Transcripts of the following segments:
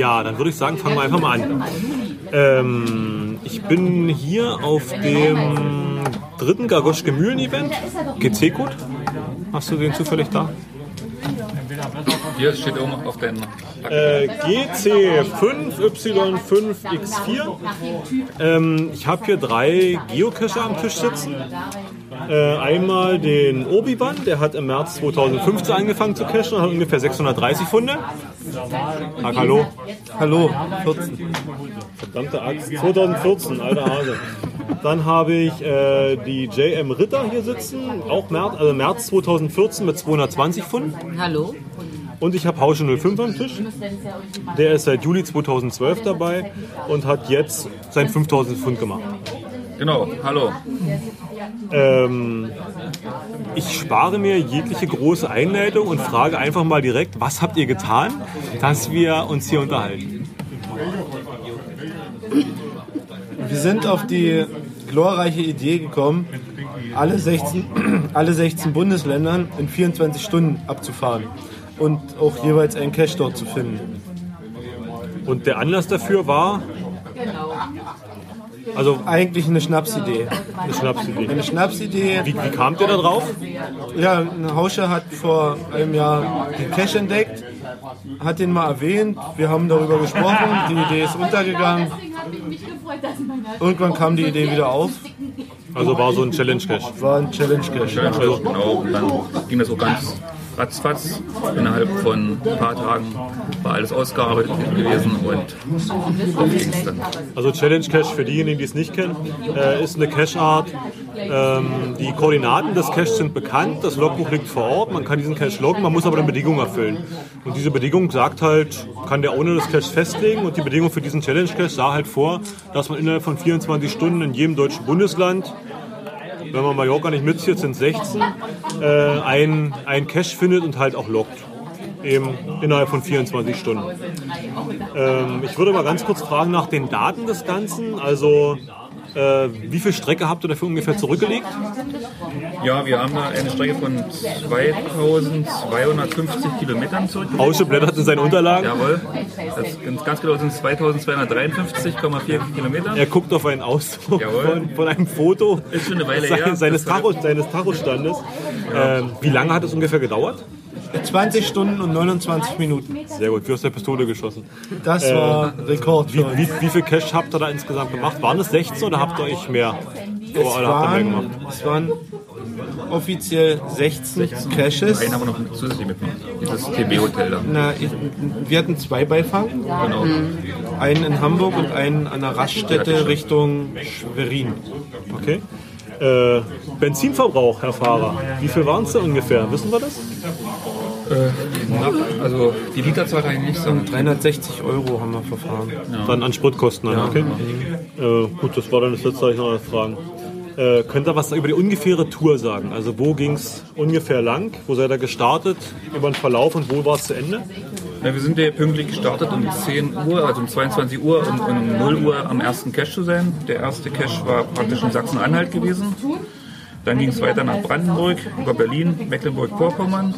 Ja, dann würde ich sagen, fangen wir einfach mal an. Ähm, ich bin hier auf dem dritten Gagoschke Mühlen Event. GC-Code. Hast du den zufällig da? Hier steht oben auf den Äh, GC5Y5X4. Ähm, ich habe hier drei Geocacher am Tisch sitzen. Äh, einmal den Obi-Wan, der hat im März 2015 angefangen zu cachen und hat ungefähr 630 Funde. Ach, hallo. Hallo, 14. Verdammte Axt. 2014, alter Hase. Dann habe ich äh, die JM Ritter hier sitzen, auch März, also März 2014 mit 220 Pfund. Hallo? Und ich habe Hausche 05 am Tisch. Der ist seit Juli 2012 dabei und hat jetzt sein 5000 Pfund gemacht. Genau, hallo. Ähm, ich spare mir jegliche große Einleitung und frage einfach mal direkt, was habt ihr getan, dass wir uns hier unterhalten? Wir sind auf die glorreiche Idee gekommen, alle 16, alle 16 Bundesländern in 24 Stunden abzufahren und auch jeweils einen Cache dort zu finden. Und der Anlass dafür war, also Eigentlich eine Schnapsidee. eine Schnapsidee. Eine Schnapsidee, Wie, wie kamt ihr da drauf? ja, ein Hauscher hat vor einem Jahr den Cache entdeckt, hat den mal erwähnt, wir haben darüber gesprochen, die Idee ist untergegangen. Irgendwann kam die Idee wieder auf, Also war so ein Challenge-Cache. war ein Challenge-Cache. Challenge genau. Und dann ging das auch ganz ratzfatz. Innerhalb von ein paar Tagen war alles ausgearbeitet gewesen und auf ging es dann. Also Challenge Cache für diejenigen, die es nicht kennen, äh, ist eine Cache-Art. Ähm, die Koordinaten des Caches sind bekannt, das Logbuch liegt vor Ort, man kann diesen Cache loggen, man muss aber eine Bedingung erfüllen. Und diese Bedingung sagt halt, kann der ohne des Caches festlegen und die Bedingung für diesen Challenge Cache sah halt vor, dass man innerhalb von 24 Stunden in jedem deutschen Bundesland wenn man Mallorca nicht mitzieht, sind 16, äh, ein, ein Cache findet und halt auch loggt. Eben innerhalb von 24 Stunden. Ähm, ich würde mal ganz kurz fragen nach den Daten des Ganzen. Also, äh, wie viel Strecke habt ihr dafür ungefähr zurückgelegt? Ja, wir haben da eine Strecke von 2250 Kilometern zurück. Hausche blättert in seinen Unterlagen. Jawohl. Das ganz, ganz genau sind 2253,4 Kilometer. Er guckt auf einen Ausdruck von, von einem Foto Ist schon eine Weile her. seines, Tacho, seines Tachostandes. Ähm, wie lange hat es ungefähr gedauert? 20 Stunden und 29 Minuten. Sehr gut, wie aus der Pistole geschossen. Das war Rekord Wie, wie, wie viel Cash habt ihr da insgesamt gemacht? Waren es 16 oder habt ihr euch mehr? Es Oder habt ihr mehr waren, gemacht? es waren offiziell 16 Caches. Einen haben wir noch zusätzlich mitgemacht. Dieses TB-Hotel da. Na, ich, wir hatten zwei Beifang. Genau. Einen in Hamburg und einen an der Raststätte Richtung Schwerin. Okay. Äh, Benzinverbrauch, Herr Fahrer. Wie viel waren es da ungefähr? Wissen wir das? Na, also die Literzahl kann ich nicht sagen. 360 Euro haben wir verfahren. Dann an Spritkosten. Dann, okay. Äh, gut, das war dann das letzte, was ich noch fragen. Äh, könnt ihr was über die ungefähre Tour sagen? Also wo ging es ungefähr lang? Wo seid ihr gestartet? Über den Verlauf und wo war es zu Ende? Ja, wir sind ja pünktlich gestartet um 10 Uhr, also um 22 Uhr und um 0 Uhr am ersten Cache zu sein. Der erste Cache war praktisch in Sachsen-Anhalt gewesen. Dann ging es weiter nach Brandenburg, über Berlin, Mecklenburg-Vorpommern.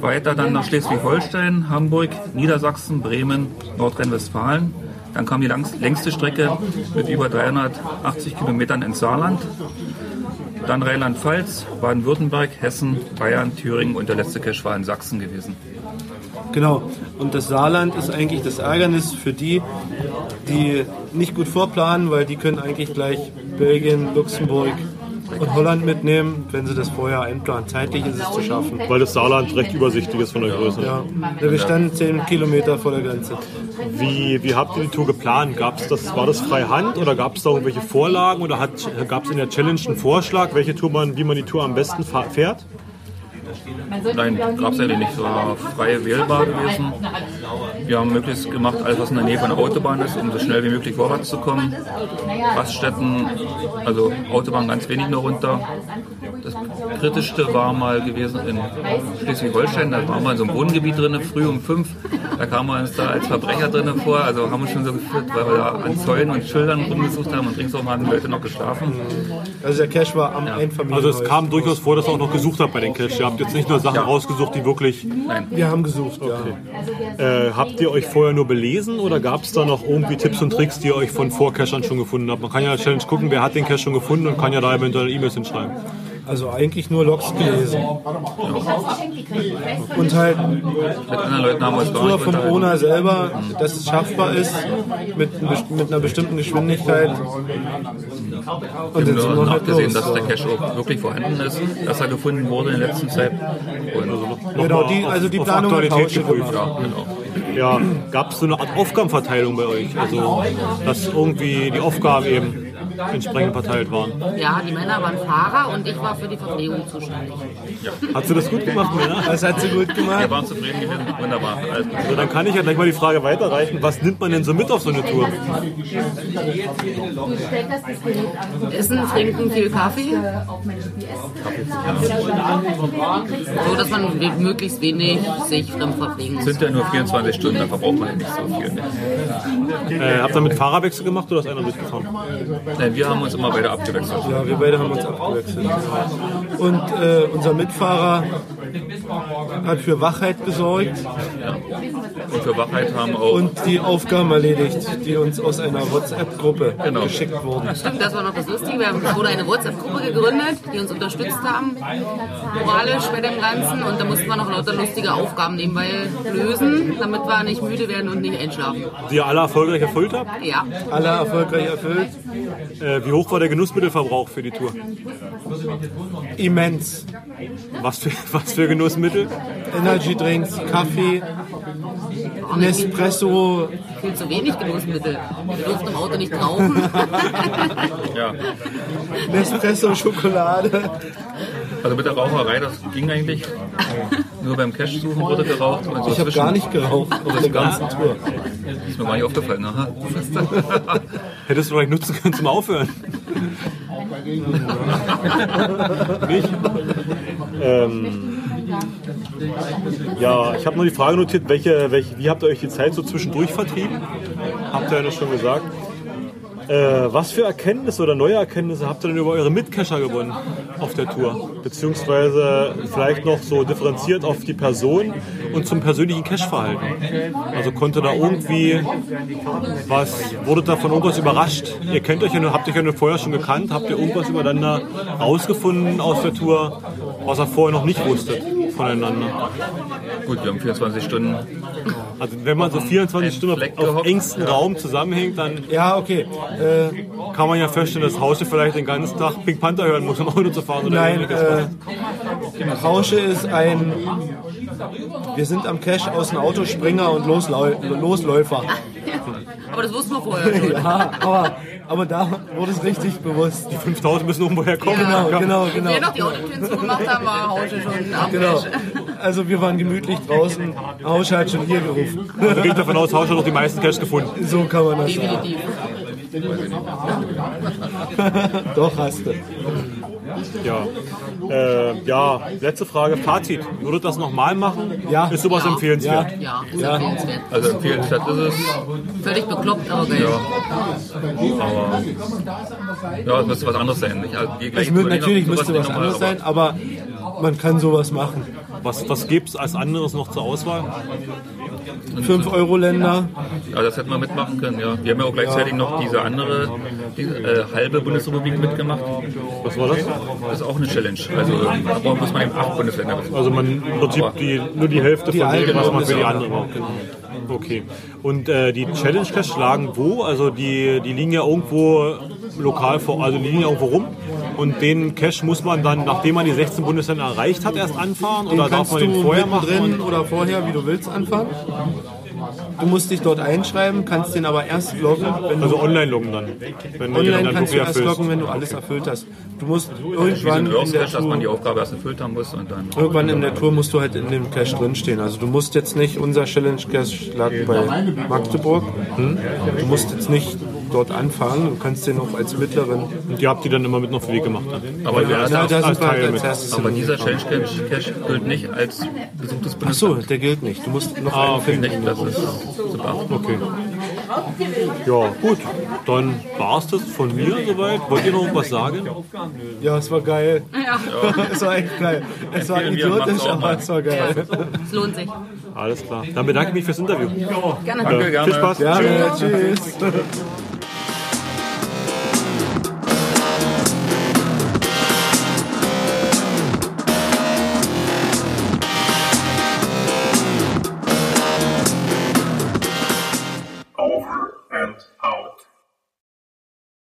Weiter dann nach Schleswig-Holstein, Hamburg, Niedersachsen, Bremen, Nordrhein-Westfalen. Dann kam die längste Strecke mit über 380 Kilometern ins Saarland. Dann Rheinland-Pfalz, Baden-Württemberg, Hessen, Bayern, Thüringen und der letzte Cache war in Sachsen gewesen. Genau. Und das Saarland ist eigentlich das Ärgernis für die, die nicht gut vorplanen, weil die können eigentlich gleich Belgien, Luxemburg und Holland mitnehmen, wenn sie das vorher einplanen. Zeitlich ist es zu schaffen. Weil das Saarland recht übersichtlich ist von der Größe. Ja, wir standen 10 Kilometer vor der Grenze. Wie, wie habt ihr die Tour geplant? Gab's das, war das freie Hand oder gab es da irgendwelche Vorlagen oder gab es in der Challenge einen Vorschlag, welche Tour man, wie man die Tour am besten fährt? Nein, gab es eigentlich nicht. So war frei wählbar gewesen. Wir haben möglichst gemacht, alles was in der Nähe von der Autobahn ist, um so schnell wie möglich vorwärts zu kommen. Raststätten, also Autobahn ganz wenig nur runter. Das kritischste war mal gewesen in Schleswig-Holstein. Da waren wir in so einem Wohngebiet drin, früh um fünf. Da kamen wir uns da als Verbrecher drin vor. Also haben wir schon so gefühlt, weil wir da an Zäunen und Schildern rumgesucht haben und ringsherum haben die Leute noch geschlafen. Also der Cache war am Einfamilienhaus. Also es kam durchaus vor, dass ihr auch noch gesucht habt bei den Caches. Ihr habt jetzt nicht nur Sachen rausgesucht, die wirklich... Wir haben gesucht, ja. Äh, habt ihr euch vorher nur belesen oder gab es da noch irgendwie Tipps und Tricks, die ihr euch von Vorcachern schon gefunden habt? Man kann ja in der Challenge gucken, wer hat den Cache schon gefunden und kann ja da eventuell E-Mails hinschreiben. Also eigentlich nur Logs gelesen. Und halt Mit anderen Leuten haben wir vom unterhalten. Owner selber, dass es schaffbar ist mit, mit einer bestimmten Geschwindigkeit. Und Wir haben wir nur halt nachgesehen, los. dass der Cache auch wirklich vorhanden ist, dass er gefunden wurde in der letzten Zeit. Und Genau, die, also die Planung hat Aktualität Tausche geprüft. gemacht. ja, genau. Ja, gab es so eine Art Aufgabenverteilung bei euch? Also, dass irgendwie die Aufgaben eben entsprechend verteilt waren. Ja, die Männer waren Fahrer und ich war für die Verpflegung zuständig. Hast du das gut gemacht, Männer? Das hat sie gut Wir gemach waren zufrieden gewesen. Wunderbar. Also, Also dann kann ich ja gleich mal die Frage weiterreichen. Was nimmt man denn so mit auf so eine Tour? Essen, trinken, viel Kaffee. So, dass man möglichst wenig sich fremd verpflegen muss. sind ja nur 24 Stunden, da verbraucht man ja nicht so viel. Ne? Äh, habt ihr mit Fahrerwechsel gemacht oder ist einer durchgefahren? Nein, wir haben uns immer beide abgewechselt. Ja, wir beide haben uns abgewechselt. Und äh, unser Mitfahrer hat für Wachheit gesorgt Und für Wachheit haben auch und die Aufgaben erledigt, die uns aus einer WhatsApp-Gruppe Genau. geschickt wurden. Stimmt, das war noch das Lustige. Wir haben, wurde eine WhatsApp-Gruppe gegründet, die uns unterstützt haben, moralisch bei dem Ganzen. Und da mussten wir noch lauter lustige Aufgaben nebenbei lösen, damit wir nicht müde werden und nicht einschlafen. Die ihr alle erfolgreich erfüllt habt? Ja, Alle erfolgreich erfüllt. Äh, wie hoch war der Genussmittelverbrauch für die Tour? Immens. Was für, was für Genussmittel? Energy Drinks, Kaffee, Nespresso, viel zu wenig Genussmittel. Wir durften im Auto nicht rauchen. Ja, Nespresso, Schokolade. also mit der Raucherei, das ging eigentlich. Nur beim Cache suchen wurde geraucht. Und so Ich habe gar nicht geraucht auf der ganzen Tour. Ist mir gar nicht aufgefallen. Aha. Hättest du vielleicht nutzen können zum Aufhören? Nicht? Ähm, ja, ich habe nur die Frage notiert, welche, welche, wie habt ihr euch die Zeit so zwischendurch vertrieben? Habt ihr ja schon gesagt. Äh, was für Erkenntnisse oder neue Erkenntnisse habt ihr denn über eure Mitcacher gewonnen auf der Tour? Beziehungsweise vielleicht noch so differenziert auf die Person und zum persönlichen Cache-Verhalten. Also konnte da irgendwie was, wurdet da von irgendwas überrascht? Ihr kennt euch ja, habt euch ja vorher schon gekannt, habt ihr irgendwas übereinander rausgefunden aus der Tour, was ihr vorher noch nicht wusstet voneinander? Gut, wir haben 24 Stunden. Also wenn man so 24 Stunden Fleck auf, engstem Raum zusammenhängt, dann Ja, okay. Äh, kann man ja feststellen, dass Hausche vielleicht den ganzen Tag Pink Panther hören muss, um Auto zu fahren oder nein, äh, Rausche ist ein. Wir sind am Cache aus dem Auto Springer und Loslau Losläufer. Aber das wussten wir vorher schon. Ja, aber, aber da wurde es richtig bewusst. 5000 müssen irgendwo herkommen. Genau, genau, Als genau. wir noch die Autotüren zugemacht haben, war Hausche schon am Genau. Also wir waren gemütlich draußen. Hausche hat schon hier gerufen. Also gehe ich davon aus, Hausche hat noch die meisten Cash gefunden. So kann man das sagen. Definitiv. Doch, hast du. Ja. Äh, ja, letzte Frage. Fazit. Würdet das nochmal machen? Ja. Ist sowas Ja. empfehlenswert? Ja, ist empfehlenswert. Also empfehlenswert ist es. Völlig bekloppt, aber geil. Aber ja, es müsste was anderes sein. Nicht? Also mü- Tourneen- natürlich müsste was anderes aber sein, aber man kann sowas machen. Was, was gibt es als anderes noch zur Auswahl? 5-Euro-Länder. Ja, das hätten wir mitmachen können, ja. Wir haben ja auch gleichzeitig noch diese andere, diese, äh, halbe Bundesrepublik mitgemacht. Was war das? Das ist auch eine Challenge. Also da muss man eben acht Bundesländer. Also man im Prinzip die, nur die Hälfte Die von dem, was man für die andere braucht. Okay. Und äh, die Challenge Cash lagen wo? Also die, die liegen ja irgendwo lokal vor, also die liegen ja irgendwo rum. Und den Cash muss man dann, nachdem man die 16 Bundesländer erreicht hat, erst anfahren? Den Oder darf kannst man du den vorher machen? oder vorher, wie du willst, anfangen. Du musst dich dort einschreiben, kannst den aber erst loggen, wenn du also online loggen dann. Online dann kannst du erst erfüllst. loggen, wenn du alles erfüllt hast. Du musst irgendwann ein in der Earth-Cache, dass man die Tour, Aufgabe erst erfüllt haben muss und dann. irgendwann in der Tour musst du halt in dem Cache drinstehen. Also du musst jetzt nicht, unser Challenge Cache lag bei Magdeburg. Hm? Du musst jetzt nicht dort anfangen. Du kannst den auch als mittleren. Und die habt ihr dann immer mit auf den Weg gemacht. Dann. Aber, der, Ja, da als sind wir Teil als mit. erstes aber dieser Challenge Cache Cache gilt nicht als besuchtes Ach so, Bundesland. der gilt nicht. Du musst noch Ah, einen okay. finden. Nicht, das ist. Okay. Ja, gut. Dann war es das von mir soweit. Wollt ihr noch was sagen? Ja, es war geil. Ja, Es war echt geil. Es war idiotisch, aber es war geil. es lohnt sich. Alles klar. Dann bedanke ich mich fürs Interview. Gerne. Danke, gerne. Viel Spaß. Ja, tschüss.